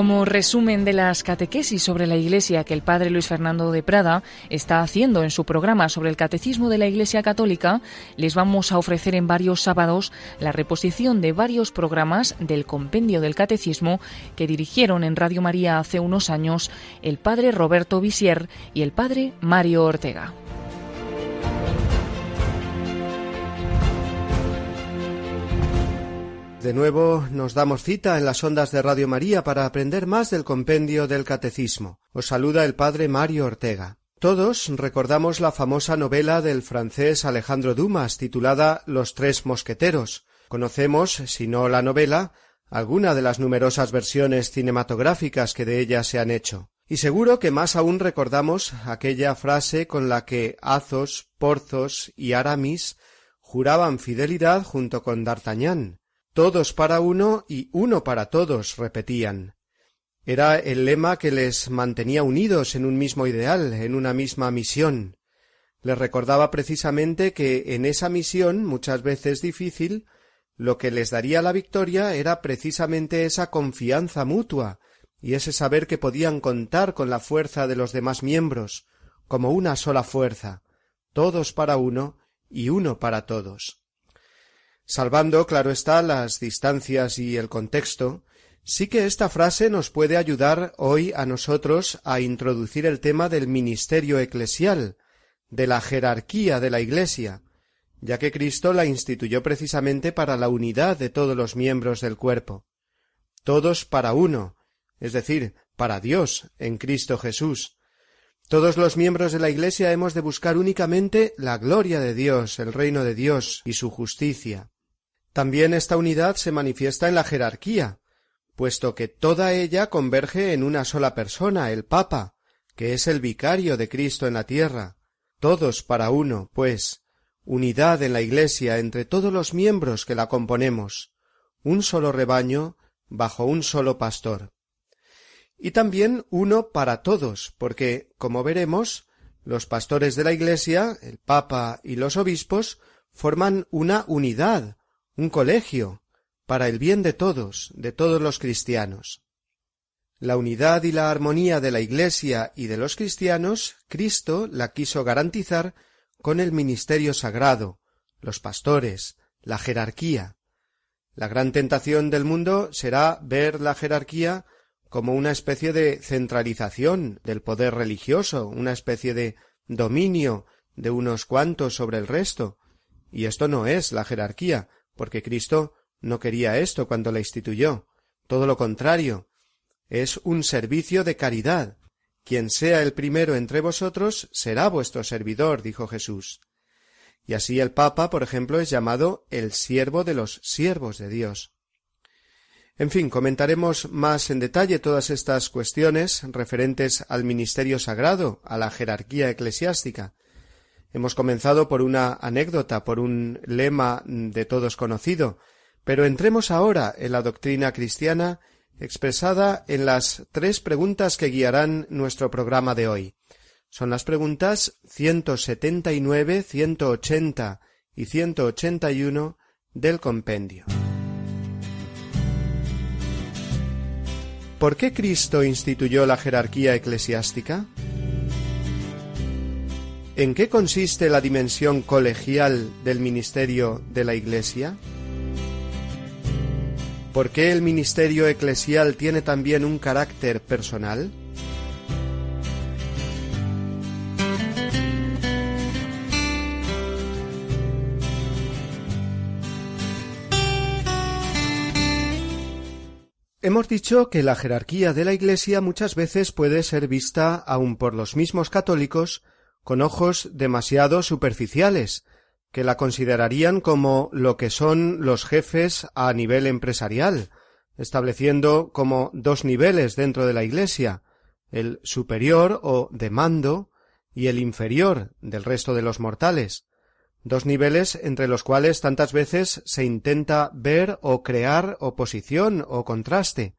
Como resumen de las catequesis sobre la Iglesia que el padre Luis Fernando de Prada está haciendo en su programa sobre el Catecismo de la Iglesia Católica, les vamos a ofrecer en varios sábados la reposición de varios programas del Compendio del Catecismo que dirigieron en Radio María hace unos años el padre Roberto Visier y el padre Mario Ortega. De nuevo nos damos cita en las ondas de Radio María para aprender más del compendio del Catecismo. Os saluda el padre Mario Ortega. Todos recordamos la famosa novela del francés Alejandro Dumas titulada Los tres mosqueteros. Conocemos, si no la novela, alguna de las numerosas versiones cinematográficas que de ella se han hecho. Y seguro que más aún recordamos aquella frase con la que Athos, Porthos y Aramis juraban fidelidad junto con D'Artagnan todos para uno y uno para todos, repetían. Era el lema que les mantenía unidos en un mismo ideal, en una misma misión. Les recordaba precisamente que en esa misión, muchas veces difícil, lo que les daría la victoria era precisamente esa confianza mutua y ese saber que podían contar con la fuerza de los demás miembros, como una sola fuerza, todos para uno y uno para todos. Salvando, claro está, las distancias y el contexto, sí que esta frase nos puede ayudar hoy a nosotros a introducir el tema del ministerio eclesial, de la jerarquía de la Iglesia, ya que Cristo la instituyó precisamente para la unidad de todos los miembros del cuerpo. Todos para uno, es decir, para Dios en Cristo Jesús. Todos los miembros de la Iglesia hemos de buscar únicamente la gloria de Dios, el reino de Dios y su justicia. También esta unidad se manifiesta en la jerarquía, puesto que toda ella converge en una sola persona, el Papa, que es el vicario de Cristo en la tierra. Todos para uno, pues, unidad en la Iglesia entre todos los miembros que la componemos, un solo rebaño bajo un solo pastor. Y también uno para todos, porque, como veremos, los pastores de la Iglesia, el Papa y los obispos, forman una unidad, un colegio, para el bien de todos, de todos los cristianos. La unidad y la armonía de la Iglesia y de los cristianos, Cristo la quiso garantizar con el ministerio sagrado, los pastores, la jerarquía. La gran tentación del mundo será ver la jerarquía como una especie de centralización del poder religioso, una especie de dominio de unos cuantos sobre el resto. Y esto no es la jerarquía, porque Cristo no quería esto cuando la instituyó. Todo lo contrario. Es un servicio de caridad. Quien sea el primero entre vosotros será vuestro servidor, dijo Jesús. Y así el Papa, por ejemplo, es llamado el siervo de los siervos de Dios. En fin, comentaremos más en detalle todas estas cuestiones referentes al ministerio sagrado, a la jerarquía eclesiástica, Hemos comenzado por una anécdota, por un lema de todos conocido, pero entremos ahora en la doctrina cristiana expresada en las tres preguntas que guiarán nuestro programa de hoy. Son las preguntas 179, 180 y 181 del compendio. ¿Por qué Cristo instituyó la jerarquía eclesiástica? ¿En qué consiste la dimensión colegial del ministerio de la Iglesia? ¿Por qué el ministerio eclesial tiene también un carácter personal? Hemos dicho que la jerarquía de la Iglesia muchas veces puede ser vista aun por los mismos católicos con ojos demasiado superficiales, que la considerarían como lo que son los jefes a nivel empresarial, estableciendo como dos niveles dentro de la Iglesia, el superior o de mando y el inferior del resto de los mortales, dos niveles entre los cuales tantas veces se intenta ver o crear oposición o contraste.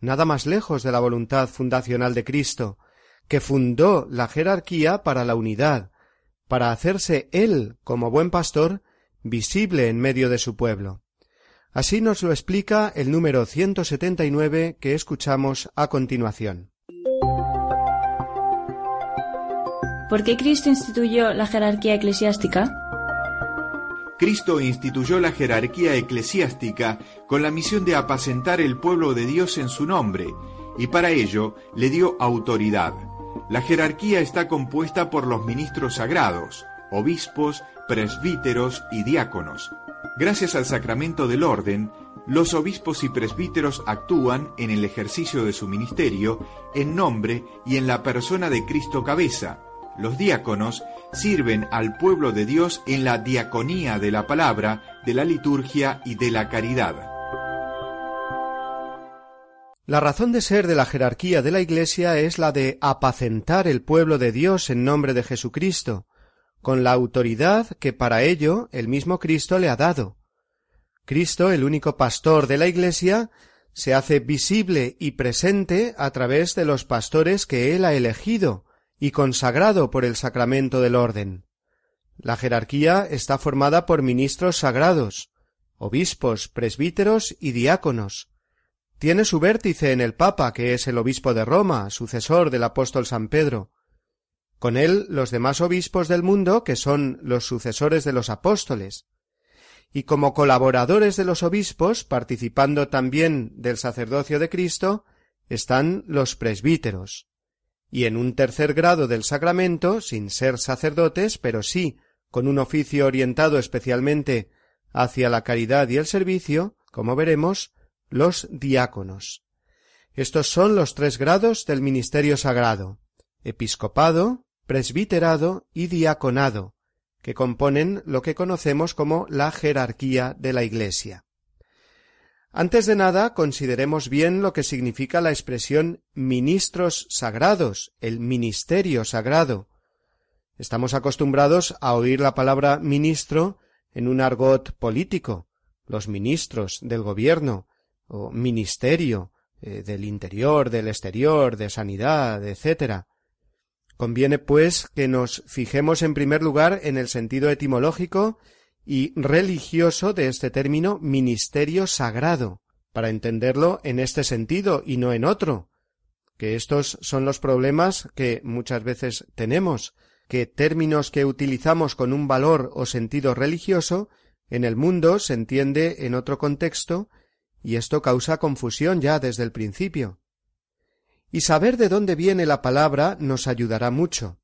nada más lejos de la voluntad fundacional de Cristo, que fundó la jerarquía para la unidad, para hacerse él, como buen pastor, visible en medio de su pueblo. Así nos lo explica el número 179 que escuchamos a continuación. ¿Por qué Cristo instituyó la jerarquía eclesiástica? Cristo instituyó la jerarquía eclesiástica con la misión de apacentar el pueblo de Dios en su nombre, y para ello le dio autoridad. La jerarquía está compuesta por los ministros sagrados, obispos, presbíteros y diáconos. Gracias al sacramento del orden, los obispos y presbíteros actúan en el ejercicio de su ministerio en nombre y en la persona de Cristo cabeza. Los diáconos sirven al pueblo de Dios en la diaconía de la palabra, de la liturgia y de la caridad. La razón de ser de la jerarquía de la Iglesia es la de apacentar el pueblo de Dios en nombre de Jesucristo, con la autoridad que para ello el mismo Cristo le ha dado. Cristo, el único pastor de la Iglesia, se hace visible y presente a través de los pastores que él ha elegido y consagrado por el sacramento del orden. La jerarquía está formada por ministros sagrados, obispos, presbíteros y diáconos. Tiene su vértice en el Papa, que es el obispo de Roma, sucesor del apóstol San Pedro, con él los demás obispos del mundo, que son los sucesores de los apóstoles, y como colaboradores de los obispos, participando también del sacerdocio de Cristo, están los presbíteros. Y en un tercer grado del sacramento, sin ser sacerdotes, pero sí con un oficio orientado especialmente hacia la caridad y el servicio, como veremos, los diáconos. Estos son los tres grados del ministerio sagrado episcopado, presbiterado y diaconado, que componen lo que conocemos como la jerarquía de la Iglesia. Antes de nada, consideremos bien lo que significa la expresión ministros sagrados, el ministerio sagrado. Estamos acostumbrados a oír la palabra ministro en un argot político, los ministros del gobierno, o ministerio eh, del interior, del exterior, de sanidad, etc. Conviene, pues, que nos fijemos en primer lugar en el sentido etimológico y religioso de este término ministerio sagrado, para entenderlo en este sentido y no en otro, que estos son los problemas que muchas veces tenemos, que términos que utilizamos con un valor o sentido religioso en el mundo se entiende en otro contexto y esto causa confusión ya desde el principio. Y saber de dónde viene la palabra nos ayudará mucho.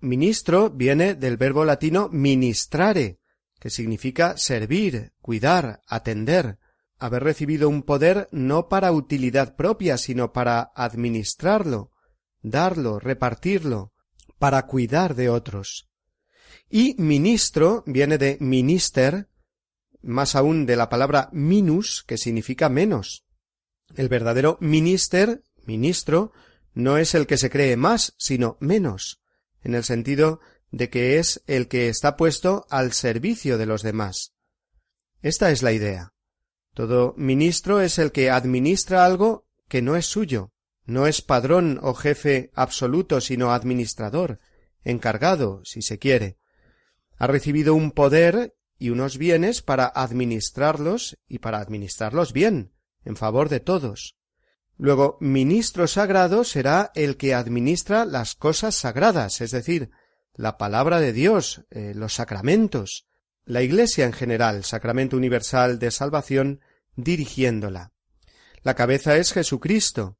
Ministro viene del verbo latino ministrare, que significa servir, cuidar, atender, haber recibido un poder no para utilidad propia, sino para administrarlo, darlo, repartirlo, para cuidar de otros. Y ministro viene de minister, más aún de la palabra minus, que significa menos. El verdadero minister ministro no es el que se cree más, sino menos, en el sentido de que es el que está puesto al servicio de los demás. Esta es la idea. Todo ministro es el que administra algo que no es suyo, no es padrón o jefe absoluto, sino administrador, encargado, si se quiere. Ha recibido un poder y unos bienes para administrarlos y para administrarlos bien, en favor de todos. Luego, ministro sagrado será el que administra las cosas sagradas, es decir, la palabra de Dios, eh, los sacramentos, la Iglesia en general, sacramento universal de salvación, dirigiéndola. La cabeza es Jesucristo.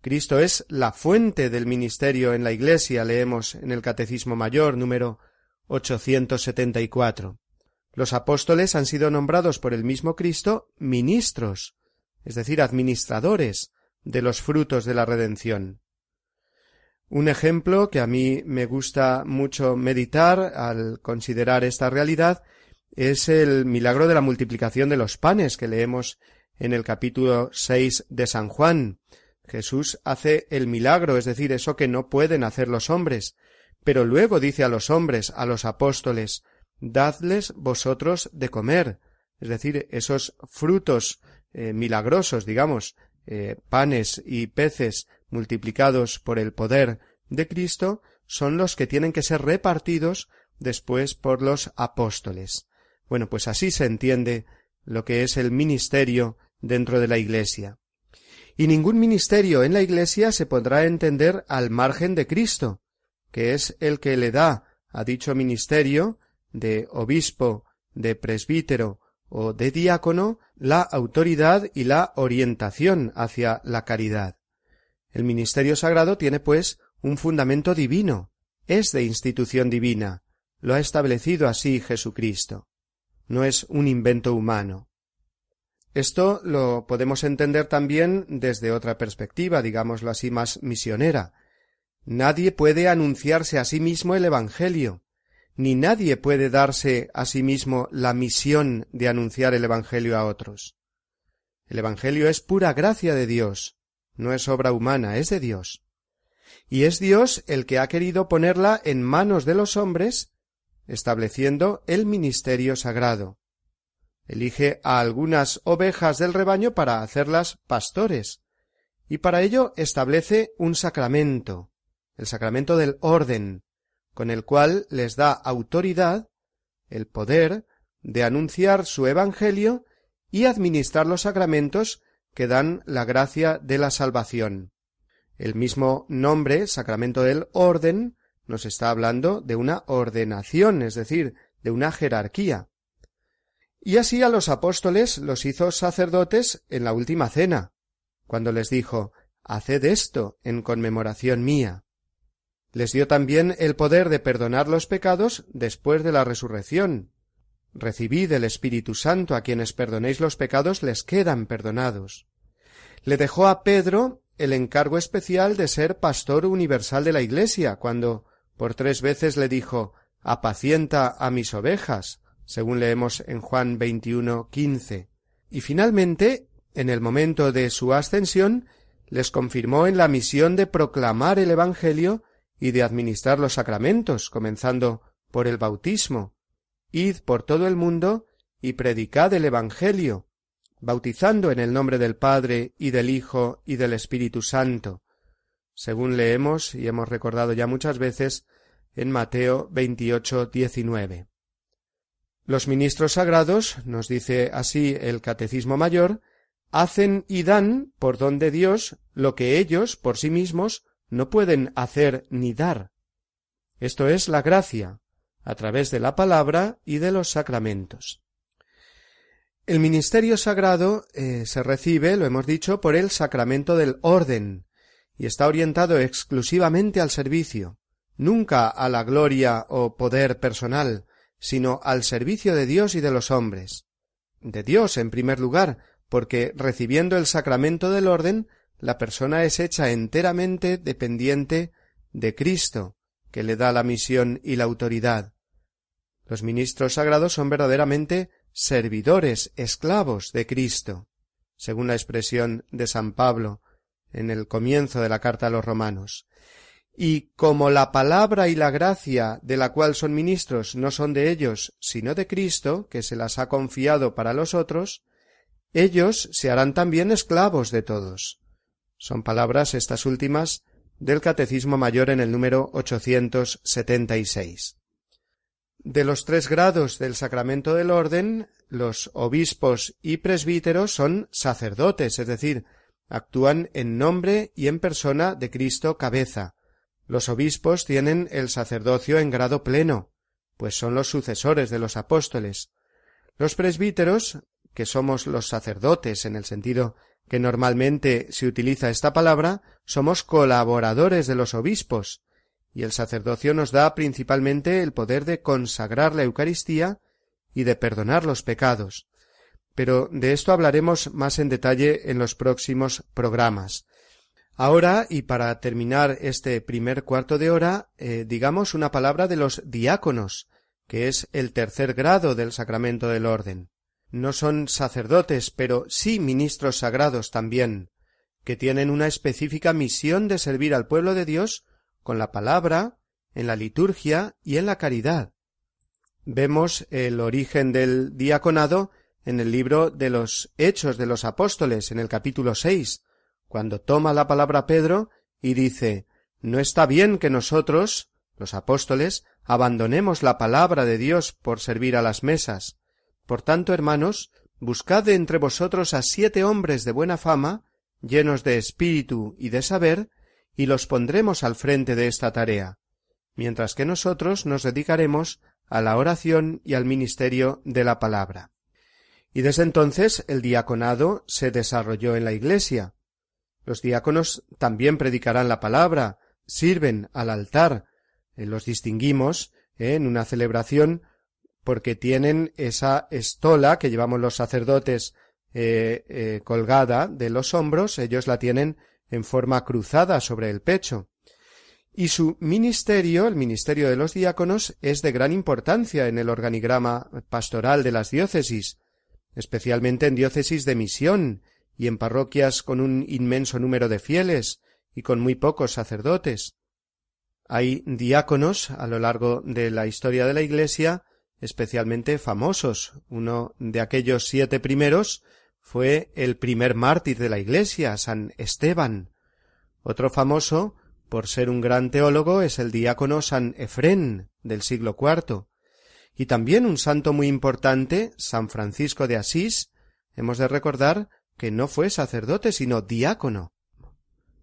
Cristo es la fuente del ministerio en la Iglesia, leemos en el Catecismo Mayor número 874. Los apóstoles han sido nombrados por el mismo Cristo ministros, es decir, administradores, de los frutos de la redención. Un ejemplo que a mí me gusta mucho meditar al considerar esta realidad es el milagro de la multiplicación de los panes que leemos en el capítulo seis de San Juan. Jesús hace el milagro, es decir, eso que no pueden hacer los hombres, pero luego dice a los hombres, a los apóstoles, dadles vosotros de comer, es decir, esos frutos eh, milagrosos, digamos, eh, panes y peces multiplicados por el poder de Cristo son los que tienen que ser repartidos después por los apóstoles. Bueno, pues así se entiende lo que es el ministerio dentro de la Iglesia. Y ningún ministerio en la Iglesia se podrá entender al margen de Cristo, que es el que le da a dicho ministerio de obispo, de presbítero o de diácono la autoridad y la orientación hacia la caridad. El ministerio sagrado tiene, pues, un fundamento divino, es de institución divina, lo ha establecido así Jesucristo. No es un invento humano. Esto lo podemos entender también desde otra perspectiva, digámoslo así, más misionera. Nadie puede anunciarse a sí mismo el Evangelio, ni nadie puede darse a sí mismo la misión de anunciar el Evangelio a otros. El Evangelio es pura gracia de Dios, no es obra humana, es de Dios. Y es Dios el que ha querido ponerla en manos de los hombres, estableciendo el ministerio sagrado. Elige a algunas ovejas del rebaño para hacerlas pastores, y para ello establece un sacramento, el sacramento del orden, con el cual les da autoridad, el poder, de anunciar su Evangelio y administrar los sacramentos que dan la gracia de la salvación. El mismo nombre, sacramento del orden, nos está hablando de una ordenación, es decir, de una jerarquía. Y así a los apóstoles los hizo sacerdotes en la última cena, cuando les dijo Haced esto en conmemoración mía. Les dio también el poder de perdonar los pecados después de la resurrección. Recibid el Espíritu Santo, a quienes perdonéis los pecados les quedan perdonados. Le dejó a Pedro el encargo especial de ser pastor universal de la Iglesia, cuando por tres veces le dijo apacienta a mis ovejas, según leemos en Juan 21, 15. Y finalmente, en el momento de su ascensión, les confirmó en la misión de proclamar el Evangelio y de administrar los sacramentos, comenzando por el bautismo. Id por todo el mundo y predicad el Evangelio, bautizando en el nombre del Padre y del Hijo y del Espíritu Santo, según leemos y hemos recordado ya muchas veces en Mateo 28, 19. Los ministros sagrados, nos dice así el Catecismo Mayor, hacen y dan por don de Dios lo que ellos por sí mismos no pueden hacer ni dar. Esto es la gracia, a través de la palabra y de los sacramentos. El ministerio sagrado eh, se recibe, lo hemos dicho, por el sacramento del orden, y está orientado exclusivamente al servicio, nunca a la gloria o poder personal, sino al servicio de Dios y de los hombres. De Dios, en primer lugar, porque recibiendo el sacramento del orden, la persona es hecha enteramente dependiente de Cristo, que le da la misión y la autoridad. Los ministros sagrados son verdaderamente servidores, esclavos de Cristo, según la expresión de San Pablo en el comienzo de la carta a los romanos y como la palabra y la gracia de la cual son ministros no son de ellos, sino de Cristo, que se las ha confiado para los otros, ellos se harán también esclavos de todos. Son palabras estas últimas del Catecismo Mayor en el número 876. De los tres grados del sacramento del orden, los obispos y presbíteros son sacerdotes, es decir, actúan en nombre y en persona de Cristo cabeza, los obispos tienen el sacerdocio en grado pleno, pues son los sucesores de los apóstoles. Los presbíteros, que somos los sacerdotes en el sentido que normalmente se utiliza esta palabra, somos colaboradores de los obispos, y el sacerdocio nos da principalmente el poder de consagrar la Eucaristía y de perdonar los pecados. Pero de esto hablaremos más en detalle en los próximos programas. Ahora, y para terminar este primer cuarto de hora, eh, digamos una palabra de los diáconos, que es el tercer grado del sacramento del orden. No son sacerdotes, pero sí ministros sagrados también, que tienen una específica misión de servir al pueblo de Dios con la palabra, en la liturgia y en la caridad. Vemos el origen del diaconado en el libro de los Hechos de los Apóstoles, en el capítulo seis, cuando toma la palabra Pedro y dice No está bien que nosotros, los apóstoles, abandonemos la palabra de Dios por servir a las mesas. Por tanto, hermanos, buscad entre vosotros a siete hombres de buena fama, llenos de espíritu y de saber, y los pondremos al frente de esta tarea, mientras que nosotros nos dedicaremos a la oración y al ministerio de la palabra. Y desde entonces el diaconado se desarrolló en la Iglesia. Los diáconos también predicarán la palabra, sirven al altar, eh, los distinguimos eh, en una celebración porque tienen esa estola que llevamos los sacerdotes eh, colgada de los hombros, ellos la tienen en forma cruzada sobre el pecho. Y su ministerio, el ministerio de los diáconos, es de gran importancia en el organigrama pastoral de las diócesis, especialmente en diócesis de misión y en parroquias con un inmenso número de fieles y con muy pocos sacerdotes. Hay diáconos a lo largo de la historia de la Iglesia especialmente famosos. Uno de aquellos siete primeros fue el primer mártir de la Iglesia, San Esteban. Otro famoso, por ser un gran teólogo, es el diácono San Efrén del siglo IV. Y también un santo muy importante, San Francisco de Asís, hemos de recordar que no fue sacerdote, sino diácono.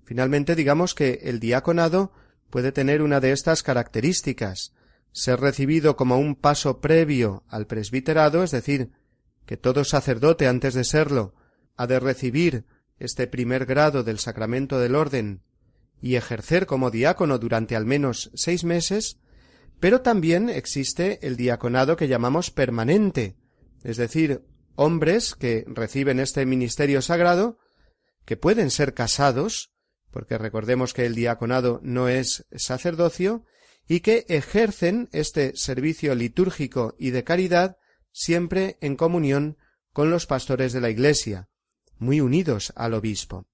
Finalmente digamos que el diaconado puede tener una de estas características, ser recibido como un paso previo al presbiterado, es decir, que todo sacerdote antes de serlo ha de recibir este primer grado del sacramento del orden y ejercer como diácono durante al menos seis meses, pero también existe el diaconado que llamamos permanente, es decir, hombres que reciben este ministerio sagrado, que pueden ser casados, porque recordemos que el diaconado no es sacerdocio, y que ejercen este servicio litúrgico y de caridad siempre en comunión con los pastores de la Iglesia, muy unidos al obispo.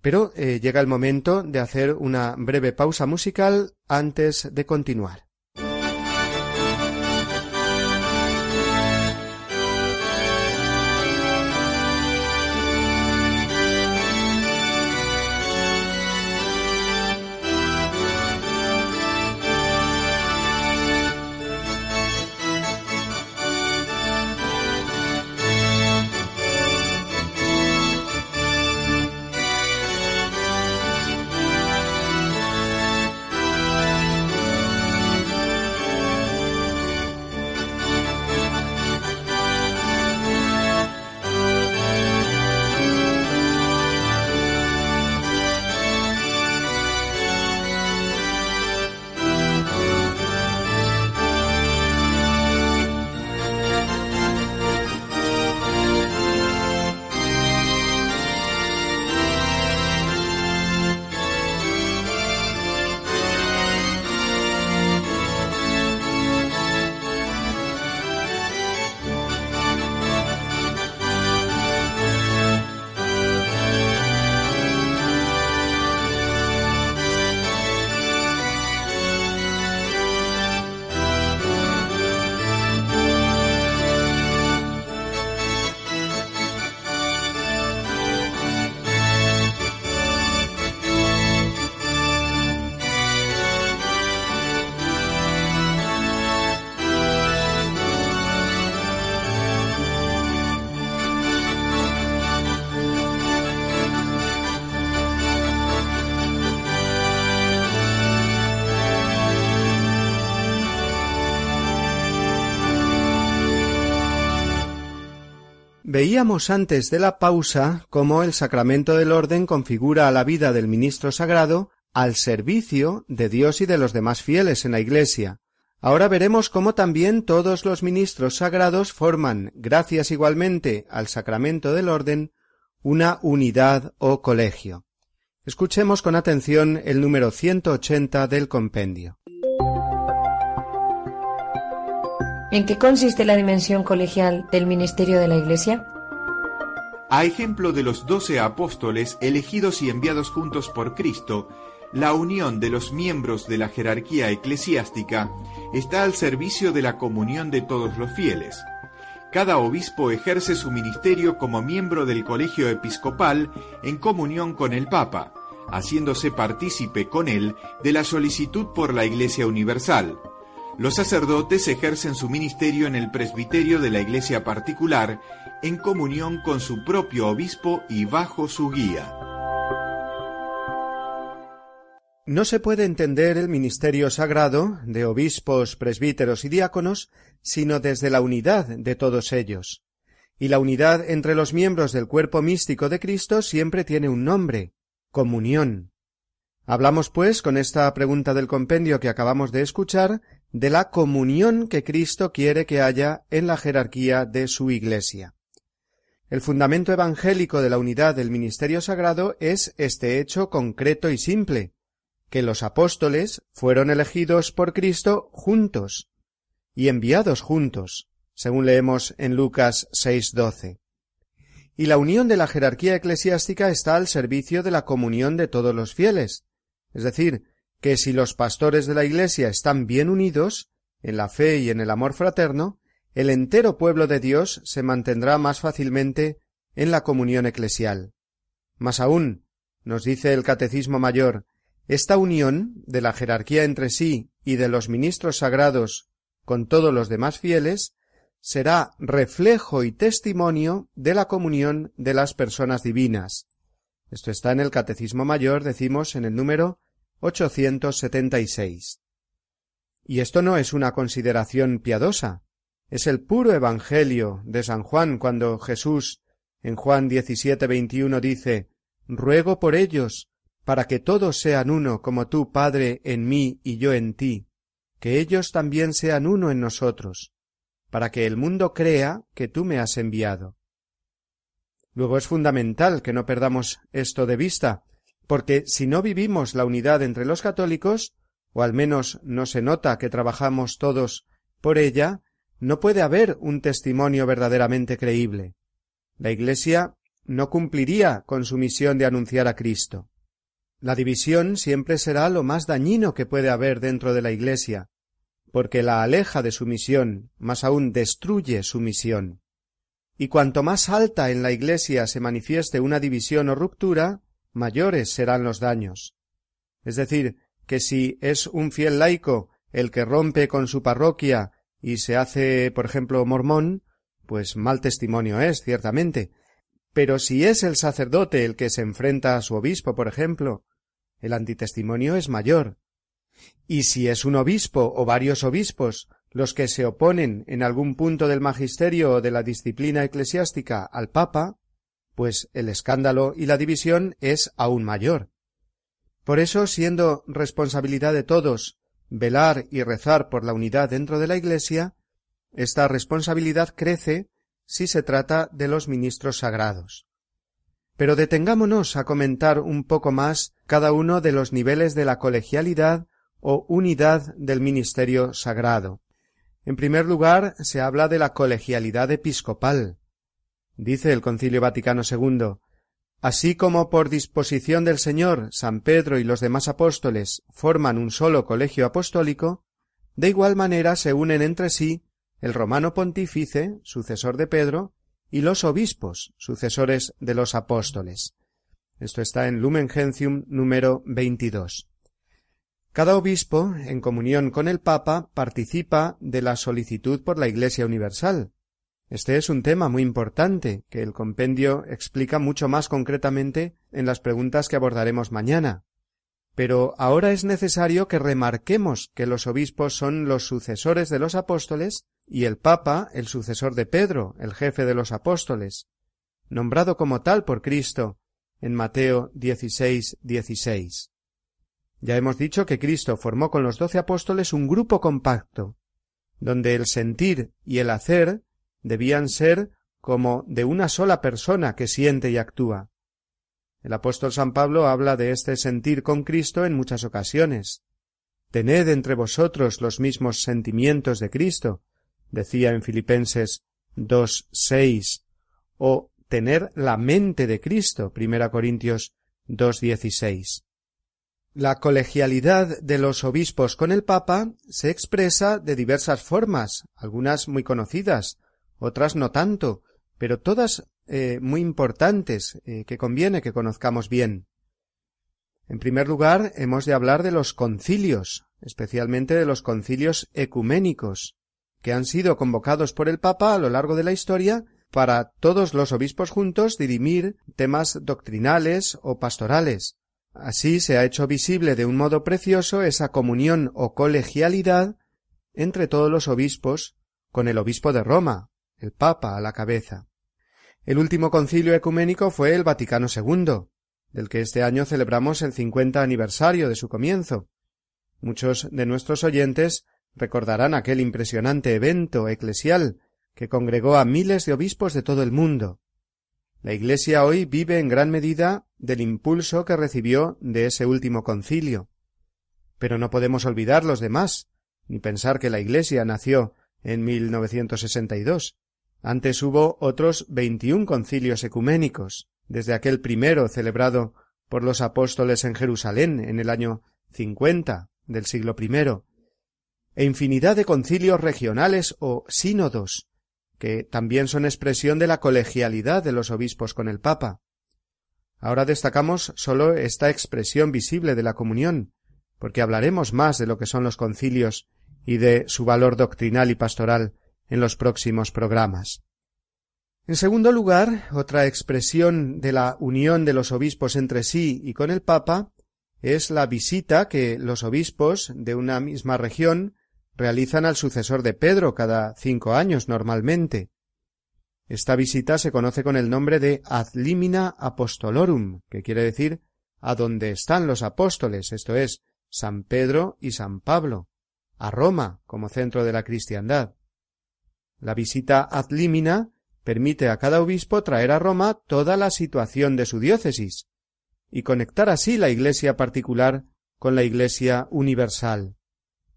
Pero eh, llega el momento de hacer una breve pausa musical antes de continuar. Veíamos antes de la pausa cómo el sacramento del orden configura a la vida del ministro sagrado al servicio de Dios y de los demás fieles en la Iglesia. Ahora veremos cómo también todos los ministros sagrados forman, gracias igualmente al sacramento del orden, una unidad o colegio. Escuchemos con atención el número 180 del compendio. ¿En qué consiste la dimensión colegial del ministerio de la Iglesia? A ejemplo de los doce apóstoles elegidos y enviados juntos por Cristo, la unión de los miembros de la jerarquía eclesiástica está al servicio de la comunión de todos los fieles. cada obispo ejerce su ministerio como miembro del colegio episcopal en comunión con el Papa, haciéndose partícipe con él de la solicitud por la Iglesia Universal. Los sacerdotes ejercen su ministerio en el presbiterio de la Iglesia particular en comunión con su propio obispo y bajo su guía. No se puede entender el ministerio sagrado de obispos, presbíteros y diáconos sino desde la unidad de todos ellos. Y la unidad entre los miembros del cuerpo místico de Cristo siempre tiene un nombre comunión. Hablamos, pues, con esta pregunta del compendio que acabamos de escuchar, de la comunión que Cristo quiere que haya en la jerarquía de su Iglesia. El fundamento evangélico de la unidad del ministerio sagrado es este hecho concreto y simple, que los apóstoles fueron elegidos por Cristo juntos y enviados juntos, según leemos en Lucas 6:12. Y la unión de la jerarquía eclesiástica está al servicio de la comunión de todos los fieles, es decir, que si los pastores de la Iglesia están bien unidos, en la fe y en el amor fraterno, el entero pueblo de Dios se mantendrá más fácilmente en la comunión eclesial. Más aún, nos dice el Catecismo Mayor, esta unión de la jerarquía entre sí y de los ministros sagrados con todos los demás fieles será reflejo y testimonio de la comunión de las personas divinas. Esto está en el Catecismo Mayor, decimos en el número 876. Y esto no es una consideración piadosa, es el puro Evangelio de San Juan cuando Jesús en Juan 17, 21 dice Ruego por ellos para que todos sean uno como tú, Padre, en mí y yo en ti, que ellos también sean uno en nosotros, para que el mundo crea que tú me has enviado. Luego es fundamental que no perdamos esto de vista, porque si no vivimos la unidad entre los católicos, o al menos no se nota que trabajamos todos por ella, no puede haber un testimonio verdaderamente creíble. La Iglesia no cumpliría con su misión de anunciar a Cristo. La división siempre será lo más dañino que puede haber dentro de la Iglesia, porque la aleja de su misión, más aún destruye su misión. Y cuanto más alta en la Iglesia se manifieste una división o ruptura, mayores serán los daños. Es decir, que si es un fiel laico el que rompe con su parroquia y se hace, por ejemplo, mormón, pues mal testimonio es, ciertamente, pero si es el sacerdote el que se enfrenta a su obispo, por ejemplo, el antitestimonio es mayor. Y si es un obispo o varios obispos los que se oponen en algún punto del magisterio o de la disciplina eclesiástica al Papa, pues el escándalo y la división es aún mayor. Por eso, siendo responsabilidad de todos velar y rezar por la unidad dentro de la Iglesia, esta responsabilidad crece si se trata de los ministros sagrados. Pero detengámonos a comentar un poco más cada uno de los niveles de la colegialidad o unidad del ministerio sagrado. En primer lugar, se habla de la colegialidad episcopal. Dice el Concilio Vaticano II Así como por disposición del Señor San Pedro y los demás apóstoles forman un solo colegio apostólico, de igual manera se unen entre sí el romano pontífice, sucesor de Pedro, y los obispos, sucesores de los apóstoles. Esto está en Lumen Gentium número 22. Cada obispo, en comunión con el Papa, participa de la solicitud por la Iglesia Universal. Este es un tema muy importante que el compendio explica mucho más concretamente en las preguntas que abordaremos mañana. Pero ahora es necesario que remarquemos que los obispos son los sucesores de los apóstoles y el Papa el sucesor de Pedro, el jefe de los apóstoles, nombrado como tal por Cristo en Mateo 16, 16. Ya hemos dicho que Cristo formó con los doce apóstoles un grupo compacto, donde el sentir y el hacer debían ser como de una sola persona que siente y actúa. El apóstol San Pablo habla de este sentir con Cristo en muchas ocasiones. Tened entre vosotros los mismos sentimientos de Cristo, decía en Filipenses 2.6, o tener la mente de Cristo, primera Corintios 2.16. La colegialidad de los obispos con el Papa se expresa de diversas formas, algunas muy conocidas, otras no tanto, pero todas eh, muy importantes eh, que conviene que conozcamos bien. En primer lugar, hemos de hablar de los concilios, especialmente de los concilios ecuménicos, que han sido convocados por el Papa a lo largo de la historia para todos los obispos juntos dirimir temas doctrinales o pastorales. Así se ha hecho visible de un modo precioso esa comunión o colegialidad entre todos los obispos con el obispo de Roma, el Papa a la cabeza. El último concilio ecuménico fue el Vaticano II, del que este año celebramos el cincuenta aniversario de su comienzo. Muchos de nuestros oyentes recordarán aquel impresionante evento eclesial que congregó a miles de obispos de todo el mundo. La Iglesia hoy vive en gran medida del impulso que recibió de ese último concilio. Pero no podemos olvidar los demás, ni pensar que la Iglesia nació en 1962. Antes hubo otros veintiún concilios ecuménicos, desde aquel primero celebrado por los apóstoles en Jerusalén en el año cincuenta del siglo primero, e infinidad de concilios regionales o sínodos, que también son expresión de la colegialidad de los obispos con el Papa. Ahora destacamos sólo esta expresión visible de la comunión, porque hablaremos más de lo que son los concilios y de su valor doctrinal y pastoral en los próximos programas. En segundo lugar, otra expresión de la unión de los obispos entre sí y con el Papa es la visita que los obispos de una misma región realizan al sucesor de Pedro cada cinco años normalmente. Esta visita se conoce con el nombre de ad limina apostolorum, que quiere decir a donde están los apóstoles, esto es, San Pedro y San Pablo, a Roma como centro de la cristiandad. La visita ad limina permite a cada obispo traer a Roma toda la situación de su diócesis y conectar así la Iglesia particular con la Iglesia universal,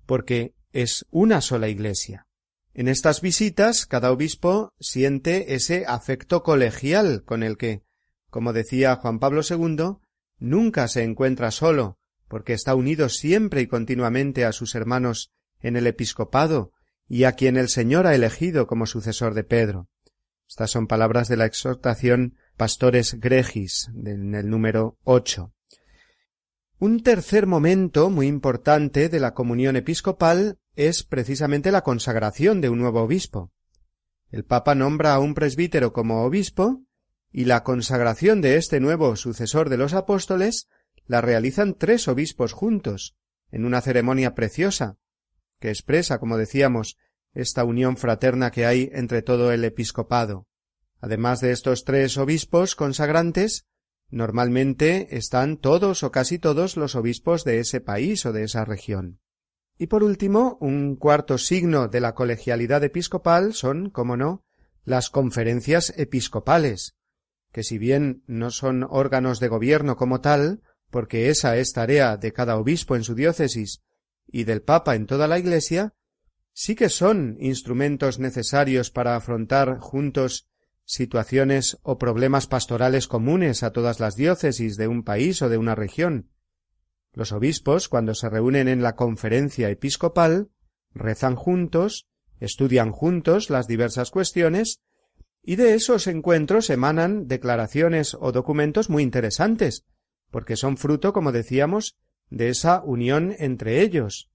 porque es una sola Iglesia. En estas visitas cada obispo siente ese afecto colegial con el que, como decía Juan Pablo II, nunca se encuentra solo, porque está unido siempre y continuamente a sus hermanos en el episcopado y a quien el Señor ha elegido como sucesor de Pedro. Estas son palabras de la exhortación Pastores Gregis, en el número ocho. Un tercer momento muy importante de la comunión episcopal es precisamente la consagración de un nuevo obispo. El Papa nombra a un presbítero como obispo y la consagración de este nuevo sucesor de los apóstoles la realizan tres obispos juntos, en una ceremonia preciosa, que expresa, como decíamos, esta unión fraterna que hay entre todo el episcopado. Además de estos tres obispos consagrantes, normalmente están todos o casi todos los obispos de ese país o de esa región. Y por último, un cuarto signo de la colegialidad episcopal son, como no, las conferencias episcopales, que si bien no son órganos de gobierno como tal, porque esa es tarea de cada obispo en su diócesis y del Papa en toda la Iglesia, sí que son instrumentos necesarios para afrontar juntos situaciones o problemas pastorales comunes a todas las diócesis de un país o de una región. Los obispos, cuando se reúnen en la conferencia episcopal, rezan juntos, estudian juntos las diversas cuestiones, y de esos encuentros emanan declaraciones o documentos muy interesantes, porque son fruto, como decíamos, de esa unión entre ellos,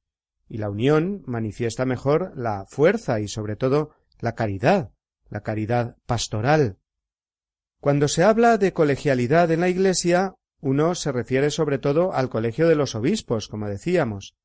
y la unión manifiesta mejor la fuerza y sobre todo la caridad, la caridad pastoral. Cuando se habla de colegialidad en la Iglesia, uno se refiere sobre todo al colegio de los obispos, como decíamos.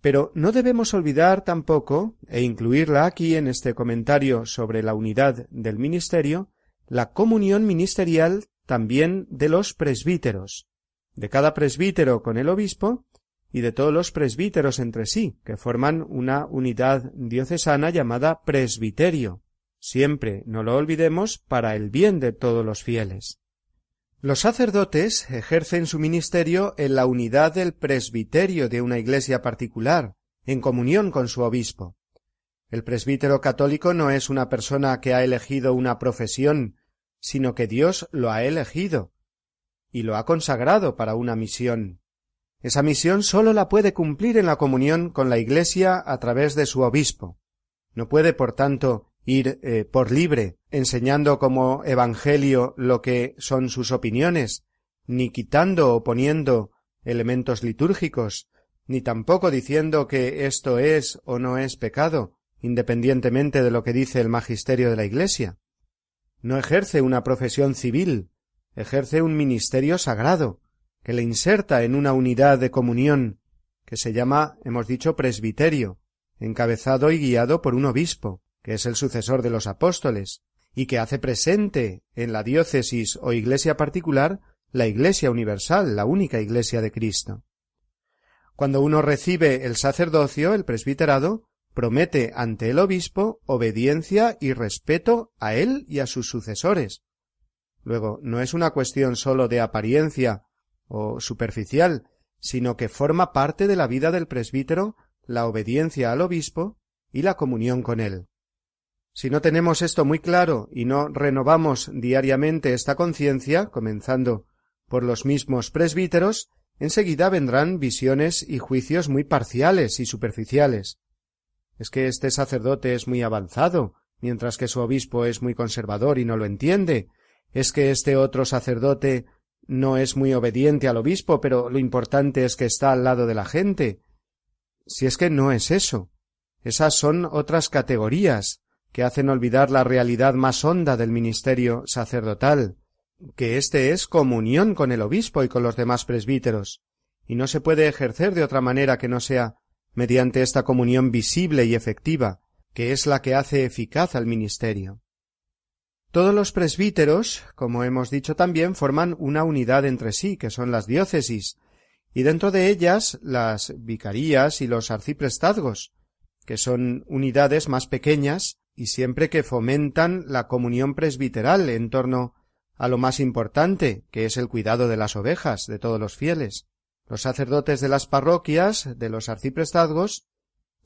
Pero no debemos olvidar tampoco, e incluirla aquí en este comentario sobre la unidad del ministerio, la comunión ministerial también de los presbíteros, de cada presbítero con el obispo y de todos los presbíteros entre sí, que forman una unidad diocesana llamada presbiterio, siempre, no lo olvidemos, para el bien de todos los fieles. Los sacerdotes ejercen su ministerio en la unidad del presbiterio de una iglesia particular, en comunión con su obispo. El presbítero católico no es una persona que ha elegido una profesión, sino que Dios lo ha elegido y lo ha consagrado para una misión. Esa misión sólo la puede cumplir en la comunión con la Iglesia a través de su obispo. No puede, por tanto, ir eh, por libre, enseñando como evangelio lo que son sus opiniones, ni quitando o poniendo elementos litúrgicos, ni tampoco diciendo que esto es o no es pecado, independientemente de lo que dice el magisterio de la Iglesia. No ejerce una profesión civil, ejerce un ministerio sagrado, que le inserta en una unidad de comunión, que se llama, hemos dicho, presbiterio, encabezado y guiado por un obispo, que es el sucesor de los apóstoles, y que hace presente en la diócesis o iglesia particular la Iglesia universal, la única Iglesia de Cristo. Cuando uno recibe el sacerdocio, el presbiterado, promete ante el obispo obediencia y respeto a él y a sus sucesores. Luego, no es una cuestión sólo de apariencia o superficial, sino que forma parte de la vida del presbítero la obediencia al obispo y la comunión con él. Si no tenemos esto muy claro y no renovamos diariamente esta conciencia, comenzando por los mismos presbíteros, enseguida vendrán visiones y juicios muy parciales y superficiales, es que este sacerdote es muy avanzado, mientras que su obispo es muy conservador y no lo entiende. Es que este otro sacerdote no es muy obediente al obispo, pero lo importante es que está al lado de la gente. Si es que no es eso. Esas son otras categorías que hacen olvidar la realidad más honda del ministerio sacerdotal, que éste es comunión con el obispo y con los demás presbíteros, y no se puede ejercer de otra manera que no sea mediante esta comunión visible y efectiva, que es la que hace eficaz al ministerio. Todos los presbíteros, como hemos dicho también, forman una unidad entre sí, que son las diócesis, y dentro de ellas las vicarías y los arciprestazgos, que son unidades más pequeñas y siempre que fomentan la comunión presbiteral en torno a lo más importante, que es el cuidado de las ovejas de todos los fieles. Los sacerdotes de las parroquias, de los arciprestazgos,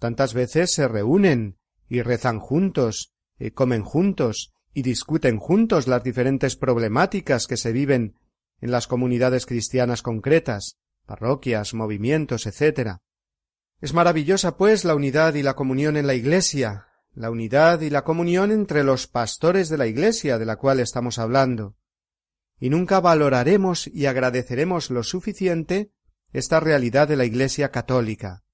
tantas veces se reúnen y rezan juntos, y comen juntos, y discuten juntos las diferentes problemáticas que se viven en las comunidades cristianas concretas, parroquias, movimientos, etc. Es maravillosa, pues, la unidad y la comunión en la Iglesia, la unidad y la comunión entre los pastores de la Iglesia de la cual estamos hablando. Y nunca valoraremos y agradeceremos lo suficiente esta realidad de la Iglesia católica.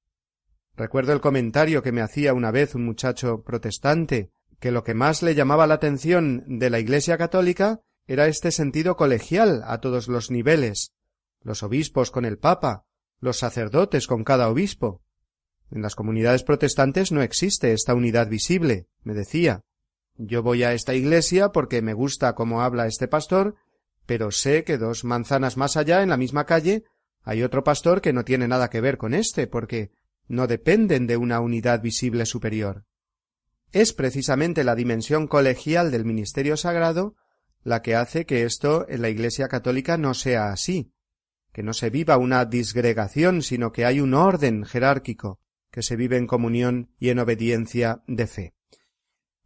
Recuerdo el comentario que me hacía una vez un muchacho protestante, que lo que más le llamaba la atención de la Iglesia católica era este sentido colegial a todos los niveles, los obispos con el Papa, los sacerdotes con cada obispo. En las comunidades protestantes no existe esta unidad visible, me decía. Yo voy a esta iglesia porque me gusta cómo habla este pastor, pero sé que dos manzanas más allá, en la misma calle, hay otro pastor que no tiene nada que ver con éste, porque no dependen de una unidad visible superior. Es precisamente la dimensión colegial del ministerio sagrado la que hace que esto en la Iglesia católica no sea así, que no se viva una disgregación, sino que hay un orden jerárquico, que se vive en comunión y en obediencia de fe.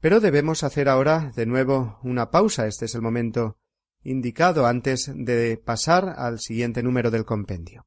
Pero debemos hacer ahora de nuevo una pausa. Este es el momento indicado antes de pasar al siguiente número del compendio.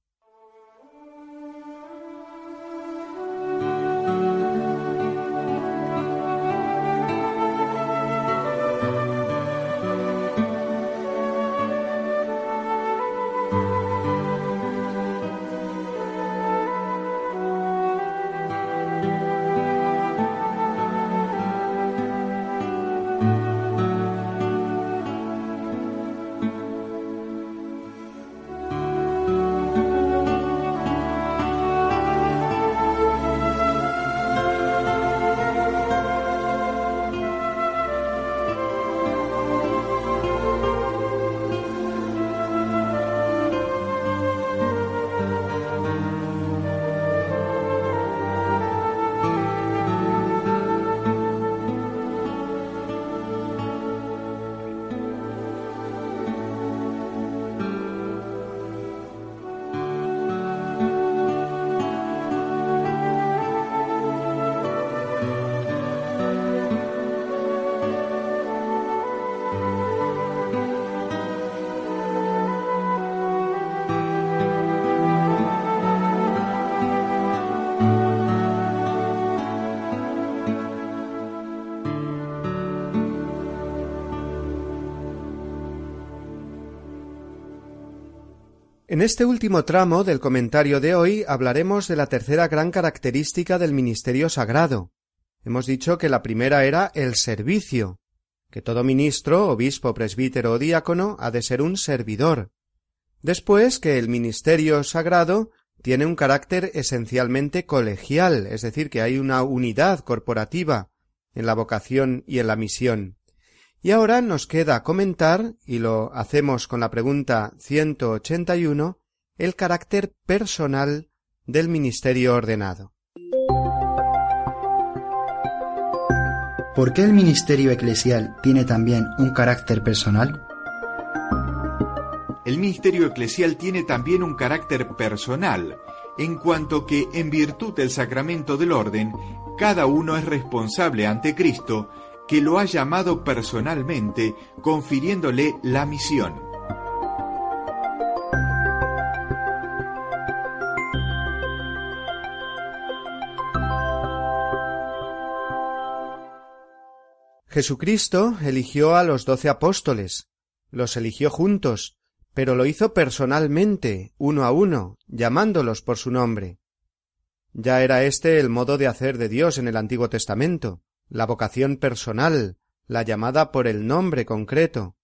En este último tramo del comentario de hoy hablaremos de la tercera gran característica del ministerio sagrado. Hemos dicho que la primera era el servicio, que todo ministro, obispo, presbítero o diácono ha de ser un servidor. Después que el ministerio sagrado tiene un carácter esencialmente colegial, es decir, que hay una unidad corporativa en la vocación y en la misión. Y ahora nos queda comentar, y lo hacemos con la pregunta 181, el carácter personal del ministerio ordenado. ¿Por qué el ministerio eclesial tiene también un carácter personal? El ministerio eclesial tiene también un carácter personal, en cuanto que, en virtud del sacramento del orden, cada uno es responsable ante Cristo que lo ha llamado personalmente, confiriéndole la misión. Jesucristo eligió a los doce apóstoles, los eligió juntos, pero lo hizo personalmente, uno a uno, llamándolos por su nombre. Ya era este el modo de hacer de Dios en el Antiguo Testamento la vocación personal, la llamada por el nombre concreto,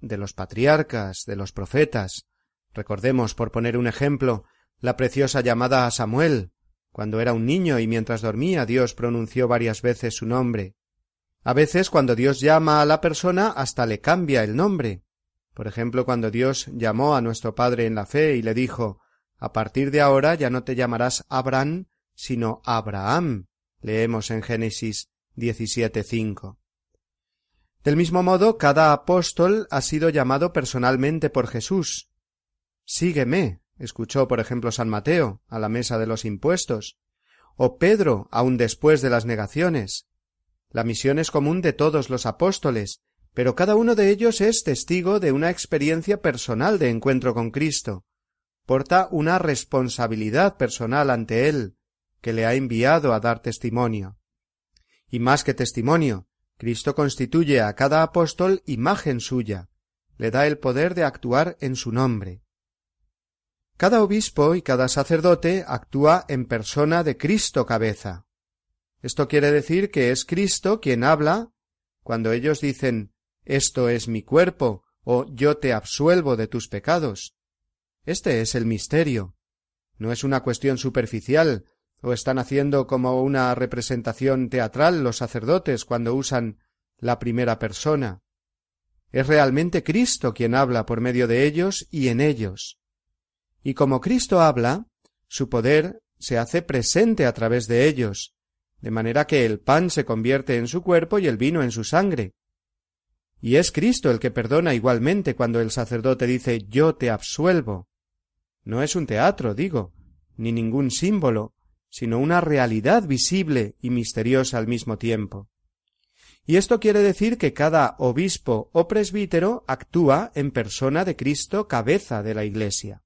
de los patriarcas, de los profetas. Recordemos, por poner un ejemplo, la preciosa llamada a Samuel, cuando era un niño y mientras dormía Dios pronunció varias veces su nombre. A veces cuando Dios llama a la persona hasta le cambia el nombre. Por ejemplo, cuando Dios llamó a nuestro Padre en la fe y le dijo A partir de ahora ya no te llamarás Abraham, sino Abraham. Leemos en Génesis 17.5. Del mismo modo, cada apóstol ha sido llamado personalmente por Jesús. Sígueme, escuchó por ejemplo San Mateo a la mesa de los impuestos, o Pedro aun después de las negaciones. La misión es común de todos los apóstoles, pero cada uno de ellos es testigo de una experiencia personal de encuentro con Cristo. Porta una responsabilidad personal ante Él, que le ha enviado a dar testimonio. Y más que testimonio, Cristo constituye a cada apóstol imagen suya, le da el poder de actuar en su nombre. Cada obispo y cada sacerdote actúa en persona de Cristo cabeza. Esto quiere decir que es Cristo quien habla cuando ellos dicen esto es mi cuerpo o yo te absuelvo de tus pecados. Este es el misterio. No es una cuestión superficial ¿O están haciendo como una representación teatral los sacerdotes cuando usan la primera persona? Es realmente Cristo quien habla por medio de ellos y en ellos. Y como Cristo habla, su poder se hace presente a través de ellos, de manera que el pan se convierte en su cuerpo y el vino en su sangre. Y es Cristo el que perdona igualmente cuando el sacerdote dice yo te absuelvo. No es un teatro, digo, ni ningún símbolo, sino una realidad visible y misteriosa al mismo tiempo. Y esto quiere decir que cada obispo o presbítero actúa en persona de Cristo cabeza de la Iglesia.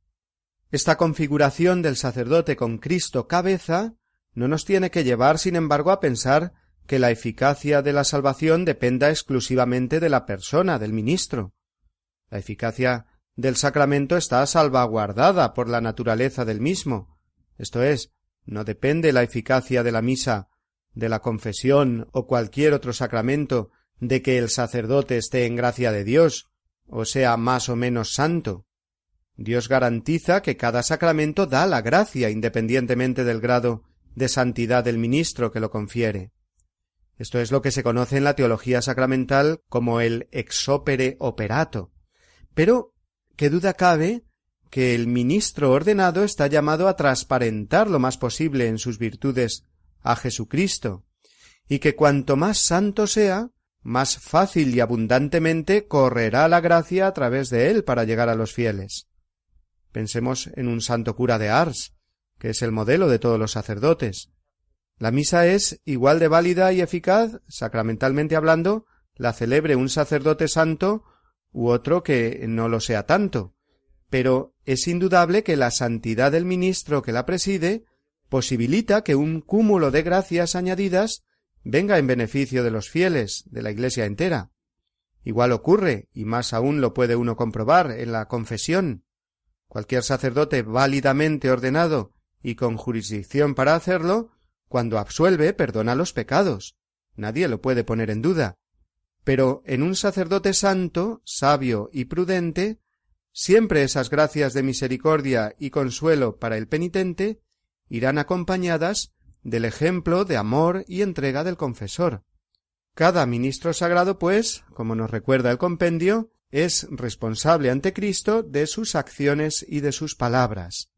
Esta configuración del sacerdote con Cristo cabeza no nos tiene que llevar, sin embargo, a pensar que la eficacia de la salvación dependa exclusivamente de la persona del ministro. La eficacia del sacramento está salvaguardada por la naturaleza del mismo, esto es, no depende la eficacia de la misa, de la confesión o cualquier otro sacramento de que el sacerdote esté en gracia de Dios, o sea más o menos santo. Dios garantiza que cada sacramento da la gracia independientemente del grado de santidad del ministro que lo confiere. Esto es lo que se conoce en la teología sacramental como el ex opere operato. Pero, ¿qué duda cabe que el ministro ordenado está llamado a transparentar lo más posible en sus virtudes a Jesucristo, y que cuanto más santo sea, más fácil y abundantemente correrá la gracia a través de él para llegar a los fieles. Pensemos en un santo cura de Ars, que es el modelo de todos los sacerdotes. La misa es igual de válida y eficaz, sacramentalmente hablando, la celebre un sacerdote santo u otro que no lo sea tanto, pero es indudable que la santidad del ministro que la preside posibilita que un cúmulo de gracias añadidas venga en beneficio de los fieles, de la Iglesia entera. Igual ocurre, y más aún lo puede uno comprobar en la confesión. Cualquier sacerdote válidamente ordenado y con jurisdicción para hacerlo, cuando absuelve, perdona los pecados. Nadie lo puede poner en duda. Pero en un sacerdote santo, sabio y prudente, siempre esas gracias de misericordia y consuelo para el penitente irán acompañadas del ejemplo de amor y entrega del confesor. Cada ministro sagrado, pues, como nos recuerda el compendio, es responsable ante Cristo de sus acciones y de sus palabras.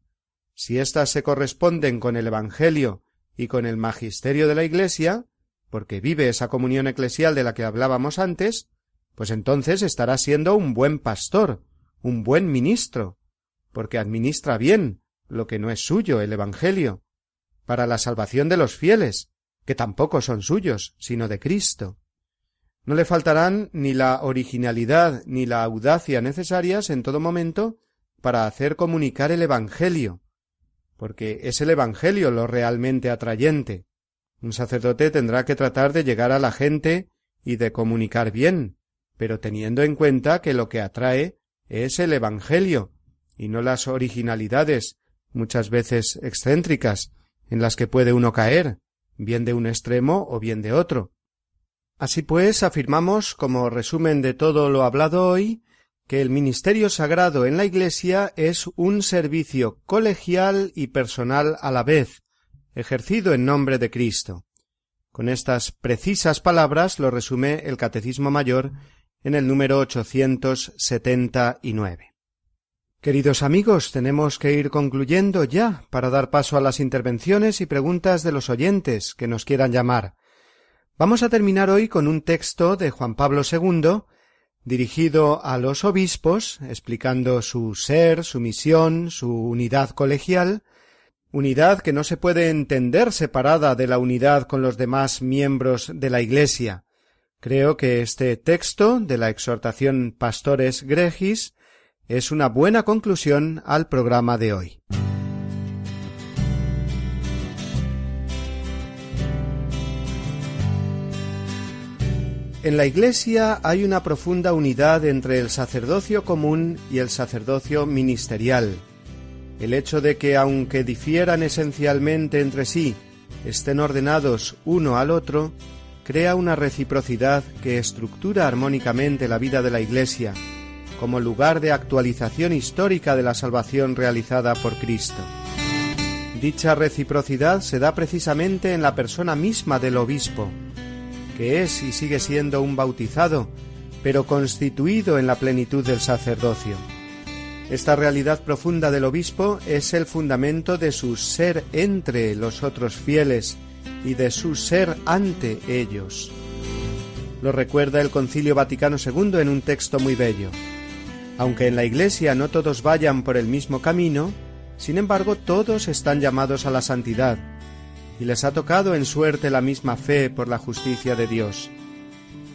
Si éstas se corresponden con el Evangelio y con el magisterio de la Iglesia, porque vive esa comunión eclesial de la que hablábamos antes, pues entonces estará siendo un buen pastor, un buen ministro, porque administra bien lo que no es suyo, el Evangelio, para la salvación de los fieles, que tampoco son suyos, sino de Cristo. No le faltarán ni la originalidad ni la audacia necesarias en todo momento para hacer comunicar el Evangelio, porque es el Evangelio lo realmente atrayente. Un sacerdote tendrá que tratar de llegar a la gente y de comunicar bien, pero teniendo en cuenta que lo que atrae es el Evangelio, y no las originalidades, muchas veces excéntricas, en las que puede uno caer, bien de un extremo o bien de otro. Así pues, afirmamos, como resumen de todo lo hablado hoy, que el ministerio sagrado en la Iglesia es un servicio colegial y personal a la vez, ejercido en nombre de Cristo. Con estas precisas palabras lo resume el Catecismo Mayor en el número 879. Queridos amigos, tenemos que ir concluyendo ya para dar paso a las intervenciones y preguntas de los oyentes que nos quieran llamar. Vamos a terminar hoy con un texto de Juan Pablo II dirigido a los obispos, explicando su ser, su misión, su unidad colegial, unidad que no se puede entender separada de la unidad con los demás miembros de la Iglesia. Creo que este texto de la exhortación Pastores Gregis es una buena conclusión al programa de hoy. En la Iglesia hay una profunda unidad entre el sacerdocio común y el sacerdocio ministerial. El hecho de que, aunque difieran esencialmente entre sí, estén ordenados uno al otro, crea una reciprocidad que estructura armónicamente la vida de la Iglesia como lugar de actualización histórica de la salvación realizada por Cristo. Dicha reciprocidad se da precisamente en la persona misma del obispo, que es y sigue siendo un bautizado, pero constituido en la plenitud del sacerdocio. Esta realidad profunda del obispo es el fundamento de su ser entre los otros fieles y de su ser ante ellos. Lo recuerda el Concilio Vaticano II en un texto muy bello. Aunque en la Iglesia no todos vayan por el mismo camino, sin embargo todos están llamados a la santidad, y les ha tocado en suerte la misma fe por la justicia de Dios.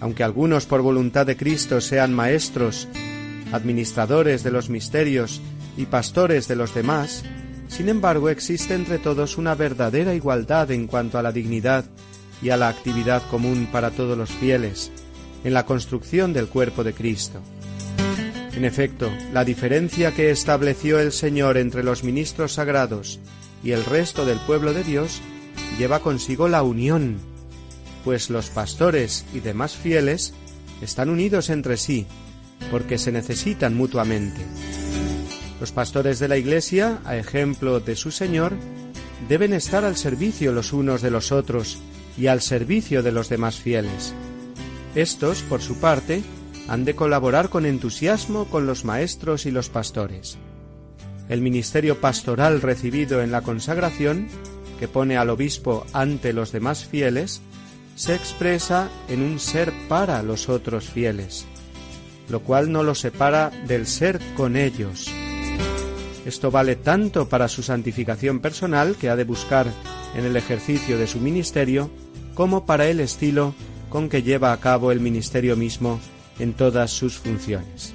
Aunque algunos por voluntad de Cristo sean maestros, administradores de los misterios y pastores de los demás, sin embargo existe entre todos una verdadera igualdad en cuanto a la dignidad y a la actividad común para todos los fieles, en la construcción del cuerpo de Cristo. En efecto, la diferencia que estableció el Señor entre los ministros sagrados y el resto del pueblo de Dios lleva consigo la unión, pues los pastores y demás fieles están unidos entre sí, porque se necesitan mutuamente. Los pastores de la Iglesia, a ejemplo de su Señor, deben estar al servicio los unos de los otros y al servicio de los demás fieles. Estos, por su parte, han de colaborar con entusiasmo con los maestros y los pastores. El ministerio pastoral recibido en la consagración, que pone al obispo ante los demás fieles, se expresa en un ser para los otros fieles, lo cual no lo separa del ser con ellos. Esto vale tanto para su santificación personal que ha de buscar en el ejercicio de su ministerio, como para el estilo con que lleva a cabo el ministerio mismo en todas sus funciones.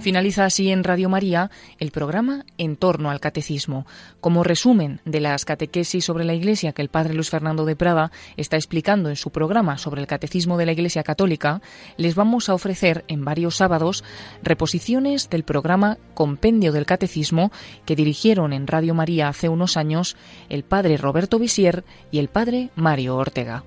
Finaliza así en Radio María el programa En torno al Catecismo. Como resumen de las catequesis sobre la Iglesia que el Padre Luis Fernando de Prada está explicando en su programa sobre el Catecismo de la Iglesia Católica, les vamos a ofrecer en varios sábados reposiciones del programa Compendio del Catecismo que dirigieron en Radio María hace unos años el Padre Roberto Visier y el Padre Mario Ortega.